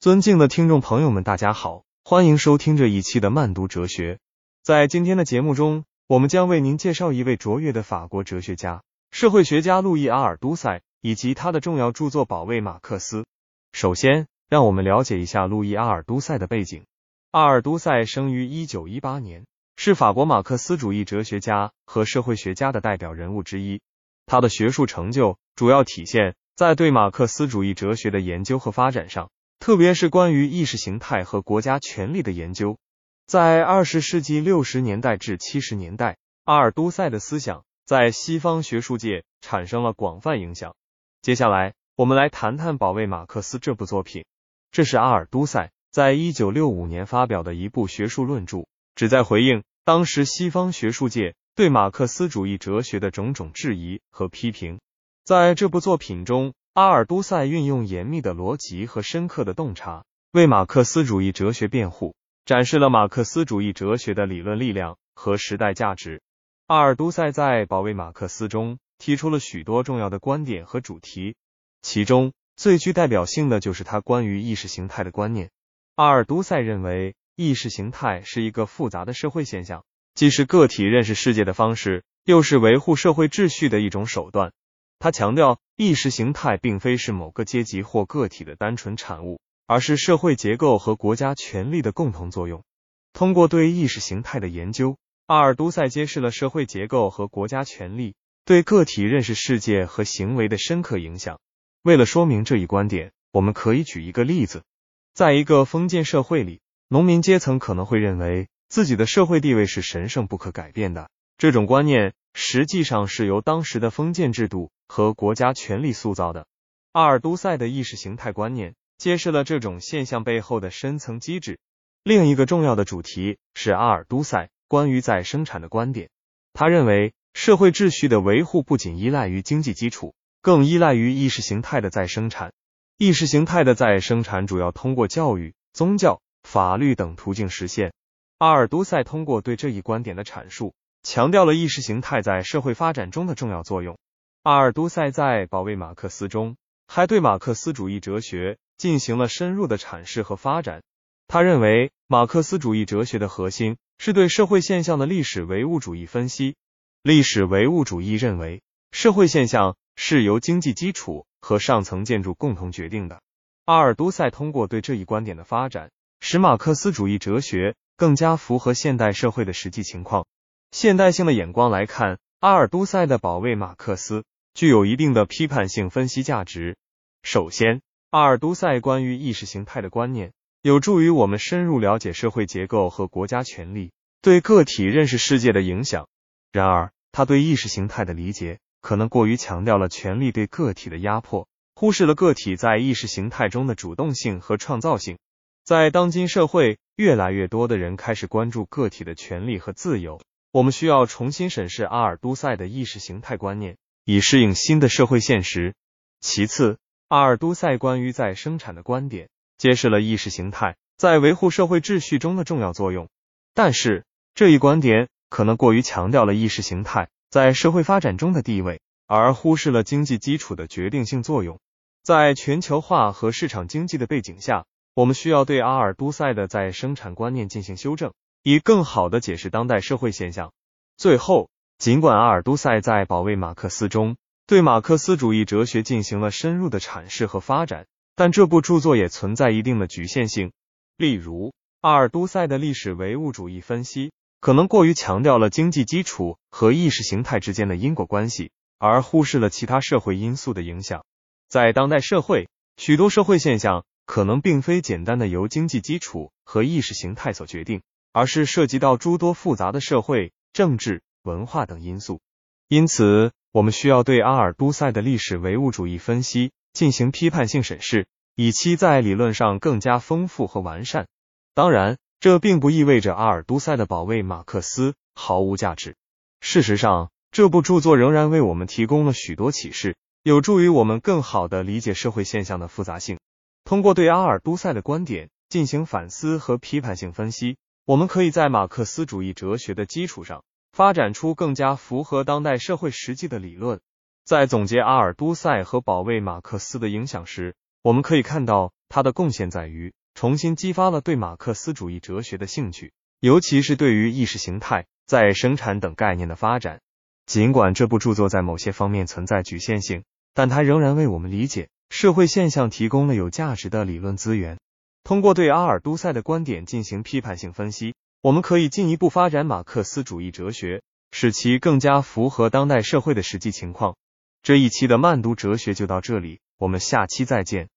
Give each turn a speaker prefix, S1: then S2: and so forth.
S1: 尊敬的听众朋友们，大家好，欢迎收听这一期的慢读哲学。在今天的节目中，我们将为您介绍一位卓越的法国哲学家、社会学家路易阿尔都塞以及他的重要著作《保卫马克思》。首先，让我们了解一下路易阿尔都塞的背景。阿尔都塞生于一九一八年，是法国马克思主义哲学家和社会学家的代表人物之一。他的学术成就主要体现在对马克思主义哲学的研究和发展上。特别是关于意识形态和国家权力的研究，在二十世纪六十年代至七十年代，阿尔都塞的思想在西方学术界产生了广泛影响。接下来，我们来谈谈《保卫马克思》这部作品。这是阿尔都塞在一九六五年发表的一部学术论著，旨在回应当时西方学术界对马克思主义哲学的种种质疑和批评。在这部作品中，阿尔都塞运用严密的逻辑和深刻的洞察，为马克思主义哲学辩护，展示了马克思主义哲学的理论力量和时代价值。阿尔都塞在《保卫马克思》中提出了许多重要的观点和主题，其中最具代表性的就是他关于意识形态的观念。阿尔都塞认为，意识形态是一个复杂的社会现象，既是个体认识世界的方式，又是维护社会秩序的一种手段。他强调，意识形态并非是某个阶级或个体的单纯产物，而是社会结构和国家权力的共同作用。通过对意识形态的研究，阿尔都塞揭示了社会结构和国家权力对个体认识世界和行为的深刻影响。为了说明这一观点，我们可以举一个例子：在一个封建社会里，农民阶层可能会认为自己的社会地位是神圣不可改变的。这种观念实际上是由当时的封建制度。和国家权力塑造的阿尔都塞的意识形态观念，揭示了这种现象背后的深层机制。另一个重要的主题是阿尔都塞关于再生产的观点。他认为，社会秩序的维护不仅依赖于经济基础，更依赖于意识形态的再生产。意识形态的再生产主要通过教育、宗教、法律等途径实现。阿尔都塞通过对这一观点的阐述，强调了意识形态在社会发展中的重要作用。阿尔都塞在《保卫马克思》中，还对马克思主义哲学进行了深入的阐释和发展。他认为，马克思主义哲学的核心是对社会现象的历史唯物主义分析。历史唯物主义认为，社会现象是由经济基础和上层建筑共同决定的。阿尔都塞通过对这一观点的发展，使马克思主义哲学更加符合现代社会的实际情况。现代性的眼光来看，阿尔都塞的《保卫马克思》。具有一定的批判性分析价值。首先，阿尔都塞关于意识形态的观念，有助于我们深入了解社会结构和国家权力对个体认识世界的影响。然而，他对意识形态的理解可能过于强调了权力对个体的压迫，忽视了个体在意识形态中的主动性和创造性。在当今社会，越来越多的人开始关注个体的权利和自由。我们需要重新审视阿尔都塞的意识形态观念。以适应新的社会现实。其次，阿尔都塞关于再生产的观点，揭示了意识形态在维护社会秩序中的重要作用。但是，这一观点可能过于强调了意识形态在社会发展中的地位，而忽视了经济基础的决定性作用。在全球化和市场经济的背景下，我们需要对阿尔都塞的再生产观念进行修正，以更好的解释当代社会现象。最后。尽管阿尔都塞在《保卫马克思》中对马克思主义哲学进行了深入的阐释和发展，但这部著作也存在一定的局限性。例如，阿尔都塞的历史唯物主义分析可能过于强调了经济基础和意识形态之间的因果关系，而忽视了其他社会因素的影响。在当代社会，许多社会现象可能并非简单的由经济基础和意识形态所决定，而是涉及到诸多复杂的社会、政治。文化等因素，因此我们需要对阿尔都塞的历史唯物主义分析进行批判性审视，以期在理论上更加丰富和完善。当然，这并不意味着阿尔都塞的保卫马克思毫无价值。事实上，这部著作仍然为我们提供了许多启示，有助于我们更好的理解社会现象的复杂性。通过对阿尔都塞的观点进行反思和批判性分析，我们可以在马克思主义哲学的基础上。发展出更加符合当代社会实际的理论。在总结阿尔都塞和保卫马克思的影响时，我们可以看到，他的贡献在于重新激发了对马克思主义哲学的兴趣，尤其是对于意识形态、在生产等概念的发展。尽管这部著作在某些方面存在局限性，但它仍然为我们理解社会现象提供了有价值的理论资源。通过对阿尔都塞的观点进行批判性分析，我们可以进一步发展马克思主义哲学，使其更加符合当代社会的实际情况。这一期的慢读哲学就到这里，我们下期再见。